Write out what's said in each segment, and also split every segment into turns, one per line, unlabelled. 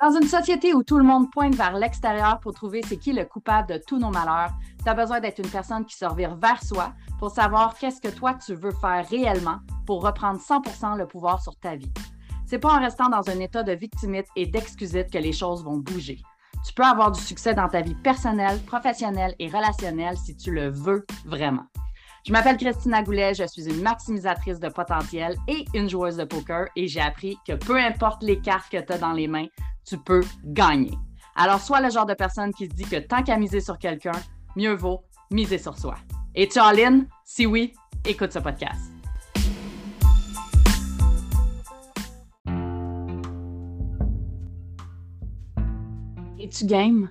Dans une société où tout le monde pointe vers l'extérieur pour trouver c'est qui le coupable de tous nos malheurs, tu as besoin d'être une personne qui se revire vers soi pour savoir qu'est-ce que toi tu veux faire réellement pour reprendre 100% le pouvoir sur ta vie. C'est pas en restant dans un état de victimite et d'excusite que les choses vont bouger. Tu peux avoir du succès dans ta vie personnelle, professionnelle et relationnelle si tu le veux vraiment. Je m'appelle Christina Goulet, je suis une maximisatrice de potentiel et une joueuse de poker et j'ai appris que peu importe les cartes que tu as dans les mains, tu peux gagner. Alors, sois le genre de personne qui se dit que tant qu'à miser sur quelqu'un, mieux vaut miser sur soi. Et tu all Si oui, écoute ce podcast. Es-tu game?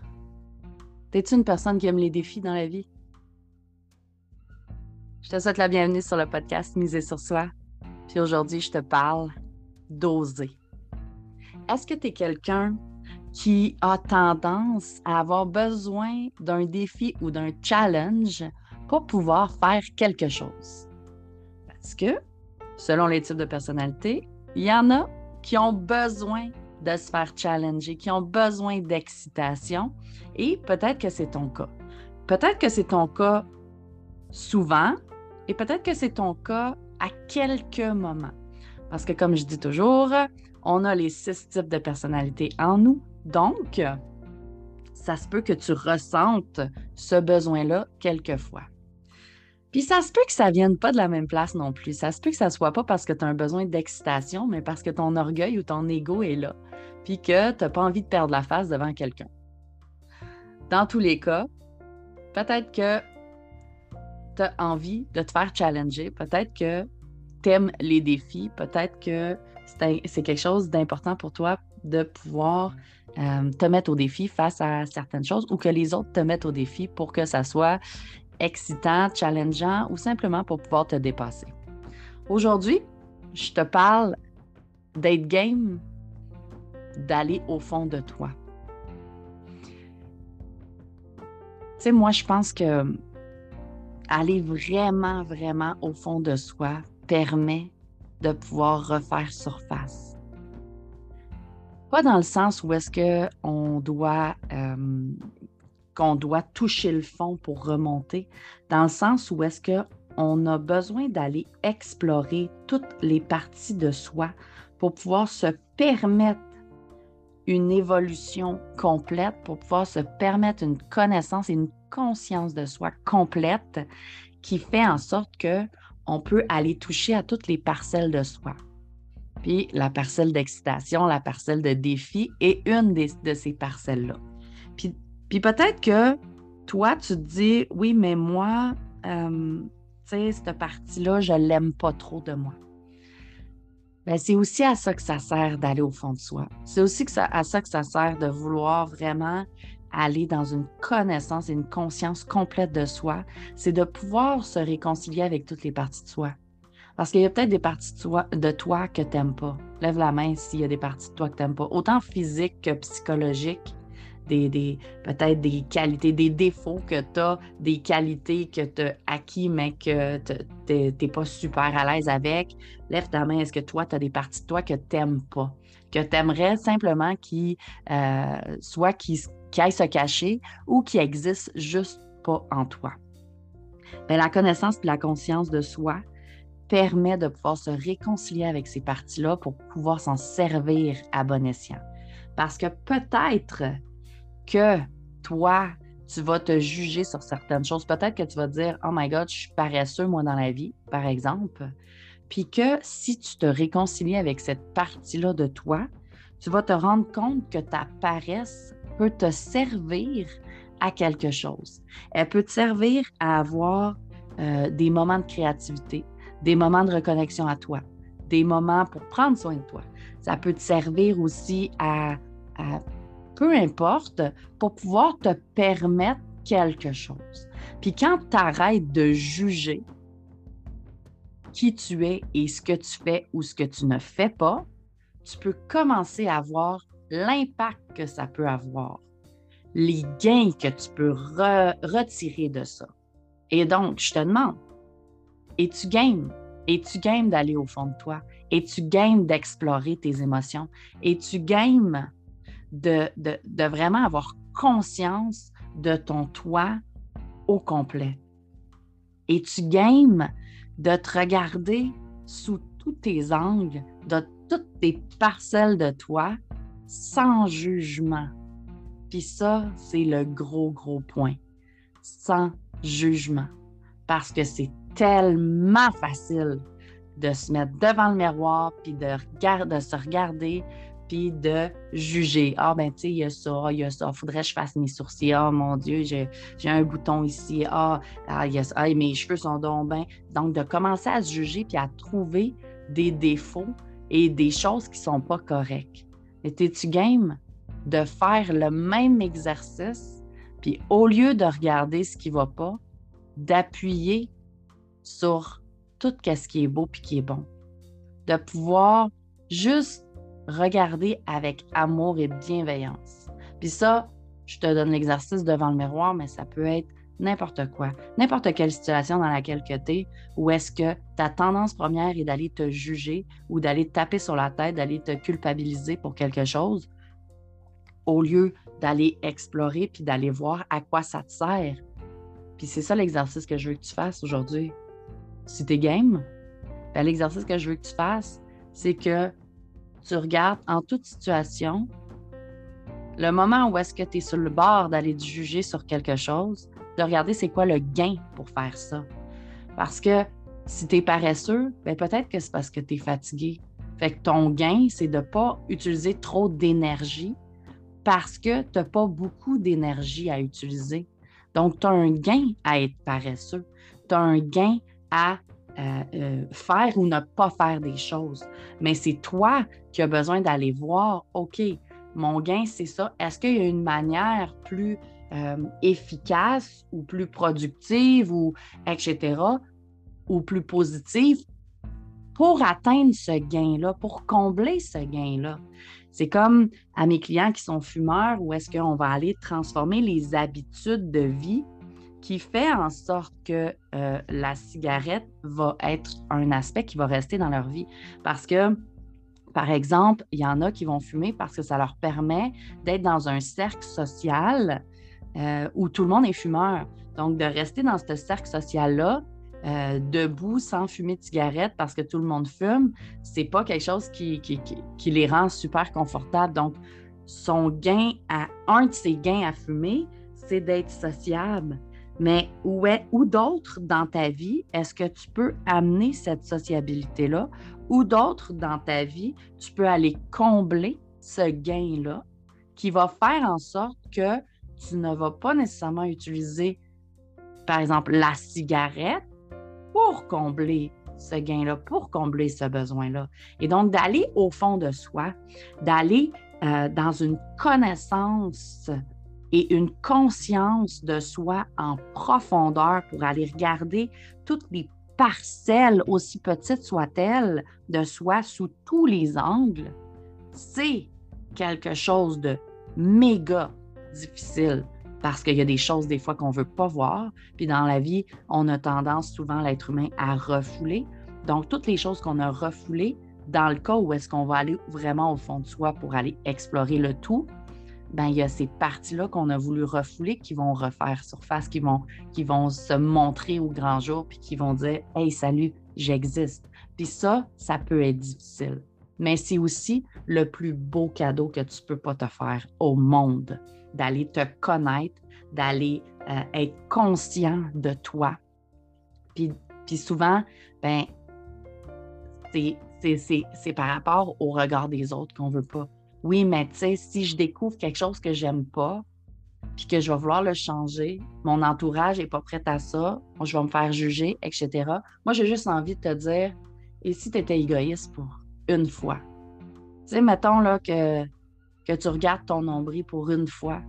T'es-tu une personne qui aime les défis dans la vie? Je te souhaite la bienvenue sur le podcast Miser sur soi. Puis aujourd'hui, je te parle d'oser. Est-ce que tu es quelqu'un qui a tendance à avoir besoin d'un défi ou d'un challenge pour pouvoir faire quelque chose? Parce que, selon les types de personnalité, il y en a qui ont besoin de se faire challenger, qui ont besoin d'excitation, et peut-être que c'est ton cas. Peut-être que c'est ton cas souvent, et peut-être que c'est ton cas à quelques moments. Parce que comme je dis toujours, on a les six types de personnalités en nous. Donc, ça se peut que tu ressentes ce besoin-là quelquefois. Puis ça se peut que ça vienne pas de la même place non plus. Ça se peut que ça soit pas parce que tu as un besoin d'excitation, mais parce que ton orgueil ou ton ego est là, puis que tu n'as pas envie de perdre la face devant quelqu'un. Dans tous les cas, peut-être que envie de te faire challenger, peut-être que tu aimes les défis, peut-être que c'est quelque chose d'important pour toi de pouvoir euh, te mettre au défi face à certaines choses ou que les autres te mettent au défi pour que ça soit excitant, challengeant ou simplement pour pouvoir te dépasser. Aujourd'hui, je te parle d'être game, d'aller au fond de toi. Tu sais, moi, je pense que aller vraiment, vraiment au fond de soi permet de pouvoir refaire surface. Pas dans le sens où est-ce qu'on doit, euh, qu'on doit toucher le fond pour remonter, dans le sens où est-ce qu'on a besoin d'aller explorer toutes les parties de soi pour pouvoir se permettre une évolution complète, pour pouvoir se permettre une connaissance et une conscience de soi complète qui fait en sorte que on peut aller toucher à toutes les parcelles de soi. Puis la parcelle d'excitation, la parcelle de défi est une de ces parcelles-là. Puis, puis peut-être que toi, tu te dis, oui, mais moi, euh, tu sais, cette partie-là, je l'aime pas trop de moi. Ben, c'est aussi à ça que ça sert d'aller au fond de soi. C'est aussi que ça, à ça que ça sert de vouloir vraiment aller dans une connaissance et une conscience complète de soi, c'est de pouvoir se réconcilier avec toutes les parties de soi. Parce qu'il y a peut-être des parties de toi, de toi que tu n'aimes pas. Lève la main s'il y a des parties de toi que tu n'aimes pas, autant physique que psychologique. Des, peut-être des qualités, des défauts que tu as, des qualités que tu as acquis, mais que tu n'es pas super à l'aise avec. Lève ta main, est-ce que toi, tu as des parties de toi que tu n'aimes pas? Que tu aimerais simplement qui euh, soit qui, aille se cacher ou qui existe juste pas en toi? Bien, la connaissance et la conscience de soi permet de pouvoir se réconcilier avec ces parties-là pour pouvoir s'en servir à bon escient. Parce que peut-être que toi, tu vas te juger sur certaines choses. Peut-être que tu vas dire Oh my God, je suis paresseux, moi, dans la vie, par exemple. Puis que si tu te réconcilies avec cette partie-là de toi, tu vas te rendre compte que ta paresse peut te servir à quelque chose. Elle peut te servir à avoir euh, des moments de créativité, des moments de reconnexion à toi, des moments pour prendre soin de toi. Ça peut te servir aussi à, à peu importe, pour pouvoir te permettre quelque chose. Puis quand tu arrêtes de juger qui tu es et ce que tu fais ou ce que tu ne fais pas, tu peux commencer à voir l'impact que ça peut avoir, les gains que tu peux retirer de ça. Et donc, je te demande, es-tu game? Es-tu game d'aller au fond de toi? Es-tu game d'explorer tes émotions? Es-tu game de, de, vraiment avoir conscience de ton toi au complet. Et tu games de te regarder sous tous tes angles, de toutes tes parcelles de toi, sans jugement. Puis ça, c'est le gros, gros point. Sans jugement. Parce que c'est tellement facile de se mettre devant le miroir, puis de, de se regarder, puis de juger. Ah, ben, tu sais, il y a ça, il y a ça, faudrait que je fasse mes sourcils. Ah, mon Dieu, j'ai un bouton ici. Ah, ah, y a ça. Ah, mes cheveux sont donc bien. Donc, de commencer à se juger, puis à trouver des défauts et des choses qui ne sont pas correctes. Et tu game de faire le même exercice, puis au lieu de regarder ce qui ne va pas, d'appuyer sur tout ce qui est beau puis qui est bon? De pouvoir juste regarder avec amour et bienveillance. Puis ça, je te donne l'exercice devant le miroir, mais ça peut être n'importe quoi, n'importe quelle situation dans laquelle tu es, où est-ce que ta tendance première est d'aller te juger ou d'aller taper sur la tête, d'aller te culpabiliser pour quelque chose, au lieu d'aller explorer puis d'aller voir à quoi ça te sert. Puis c'est ça l'exercice que je veux que tu fasses aujourd'hui. Si tu es game, ben, l'exercice que je veux que tu fasses, c'est que tu regardes en toute situation le moment où est-ce que tu es sur le bord d'aller te juger sur quelque chose, de regarder c'est quoi le gain pour faire ça. Parce que si tu es paresseux, ben peut-être que c'est parce que tu es fatigué. Fait que ton gain, c'est de ne pas utiliser trop d'énergie parce que tu n'as pas beaucoup d'énergie à utiliser. Donc, tu as un gain à être paresseux. Tu as un gain à euh, euh, faire ou ne pas faire des choses. Mais c'est toi qui as besoin d'aller voir, OK, mon gain, c'est ça. Est-ce qu'il y a une manière plus euh, efficace ou plus productive ou etc., ou plus positive pour atteindre ce gain-là, pour combler ce gain-là? C'est comme à mes clients qui sont fumeurs, où est-ce qu'on va aller transformer les habitudes de vie qui fait en sorte que euh, la cigarette va être un aspect qui va rester dans leur vie. Parce que, par exemple, il y en a qui vont fumer parce que ça leur permet d'être dans un cercle social euh, où tout le monde est fumeur. Donc, de rester dans ce cercle social-là, euh, debout sans fumer de cigarette parce que tout le monde fume, c'est pas quelque chose qui, les rend super confortables. Donc, son gain à un de ses gains à fumer, c'est d'être sociable. Mais où, est, d'autres dans ta vie est-ce que tu peux amener cette sociabilité-là? Ou d'autres dans ta vie, tu peux aller combler ce gain-là qui va faire en sorte que tu ne vas pas nécessairement utiliser, par exemple, la cigarette pour combler ce gain-là, pour combler ce besoin-là. Et donc, d'aller au fond de soi, d'aller euh, dans une connaissance et une conscience de soi en profondeur pour aller regarder toutes les parcelles, aussi petites soient-elles, de soi sous tous les angles, c'est quelque chose de méga difficile parce qu'il y a des choses des fois qu'on ne veut pas voir. Puis dans la vie, on a tendance souvent, l'être humain, à refouler. Donc, toutes les choses qu'on a refoulées, dans le cas où est-ce qu'on va aller vraiment au fond de soi pour aller explorer le tout, ben, il y a ces parties-là qu'on a voulu refouler qui vont refaire surface, qui vont, se montrer au grand jour, puis qui vont dire Hey, salut, j'existe. Puis ça, ça peut être difficile. Mais c'est aussi le plus beau cadeau que tu peux pas te faire au monde d'aller te connaître, d'aller euh, être conscient de toi. Puis, puis souvent, ben, c'est par rapport au regard des autres qu'on veut pas. Oui, mais tu sais, si je découvre quelque chose que j'aime pas, puis que je vais vouloir le changer, mon entourage n'est pas prêt à ça, je vais me faire juger, etc. Moi, j'ai juste envie de te dire, et si tu étais égoïste pour une fois? Tu sais, mettons là, que tu regardes ton nombril pour une fois,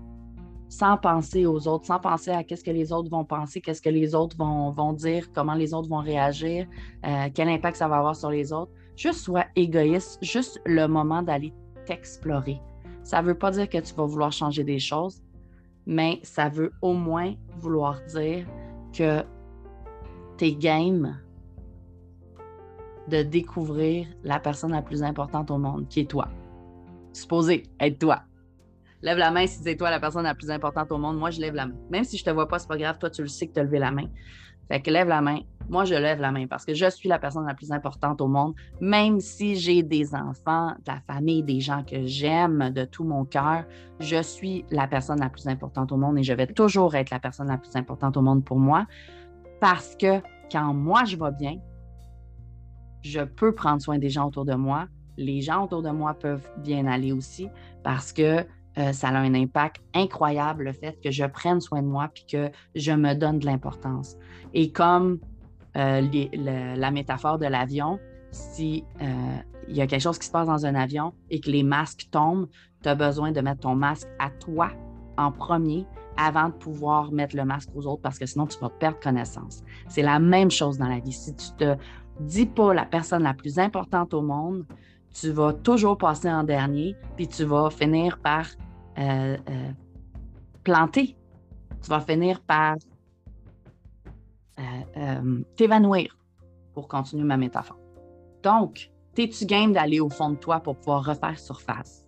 sans penser aux autres, sans penser à qu'est-ce que les autres vont penser, qu'est-ce que les autres vont, vont, dire, comment les autres vont réagir, euh, quel impact ça va avoir sur les autres. Juste sois égoïste, juste le moment d'aller t'explorer. Ça ne veut pas dire que tu vas vouloir changer des choses, mais ça veut au moins vouloir dire que tes games de découvrir la personne la plus importante au monde, qui est toi supposé être toi. Lève la main si c'est toi la personne la plus importante au monde. Moi, je lève la main. Même si je te vois pas, c'est pas grave. Toi, tu le sais que tu as levé la main. Fait que lève la main. Moi, je lève la main parce que je suis la personne la plus importante au monde, même si j'ai des enfants, de la famille, des gens que j'aime de tout mon cœur. Je suis la personne la plus importante au monde et je vais toujours être la personne la plus importante au monde pour moi parce que quand moi, je vais bien, je peux prendre soin des gens autour de moi. Les gens autour de moi peuvent bien aller aussi parce que euh, ça a un impact incroyable, le fait que je prenne soin de moi puis que je me donne de l'importance. Et comme euh, la métaphore de l'avion, si euh, il y a quelque chose qui se passe dans un avion et que les masques tombent, tu as besoin de mettre ton masque à toi en premier avant de pouvoir mettre le masque aux autres parce que sinon tu vas perdre connaissance. C'est la même chose dans la vie. Si tu te dis pas la personne la plus importante au monde, tu vas toujours passer en dernier, puis tu vas finir par euh, planter. Tu vas finir par euh, t'évanouir, pour continuer ma métaphore. Donc, es-tu game d'aller au fond de toi pour pouvoir refaire surface?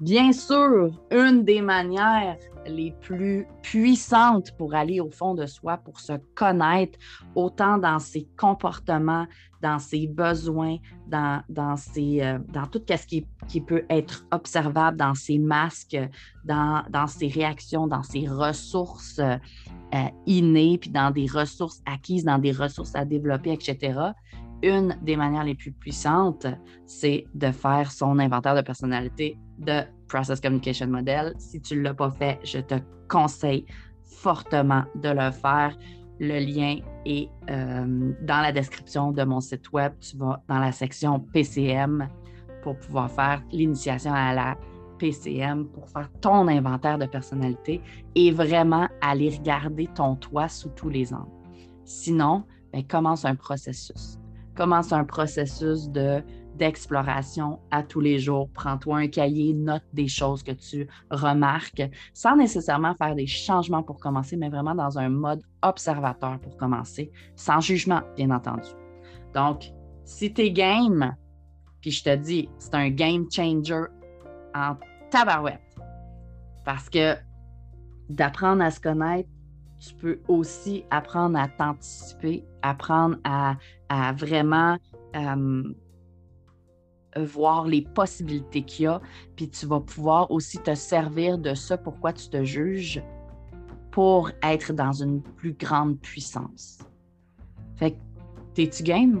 Bien sûr, une des manières les plus puissantes pour aller au fond de soi, pour se connaître, autant dans ses comportements, dans ses besoins, dans, dans, euh, dans tout ce qui, qui, peut être observable, dans ses masques, dans, dans ses réactions, dans ses ressources euh, innées, puis dans des ressources acquises, dans des ressources à développer, etc une des manières les plus puissantes, c'est de faire son inventaire de personnalité de Process Communication Model. Si tu ne l'as pas fait, je te conseille fortement de le faire. Le lien est euh, dans la description de mon site web. Tu vas dans la section PCM pour pouvoir faire l'initiation à la PCM pour faire ton inventaire de personnalité et vraiment aller regarder ton toit sous tous les angles. Sinon, ben, commence un processus commence un processus de d'exploration à tous les jours. Prends-toi un cahier, note des choses que tu remarques, sans nécessairement faire des changements pour commencer, mais vraiment dans un mode observateur pour commencer, sans jugement, bien entendu. Donc, si tu es game, puis je te dis, c'est un game changer en tabarouette, parce que d'apprendre à se connaître, tu peux aussi apprendre à t'anticiper, apprendre à, vraiment voir les possibilités qu'il y a, puis tu vas pouvoir aussi te servir de ce pourquoi tu te juges pour être dans une plus grande puissance. Fait que, t'es-tu game?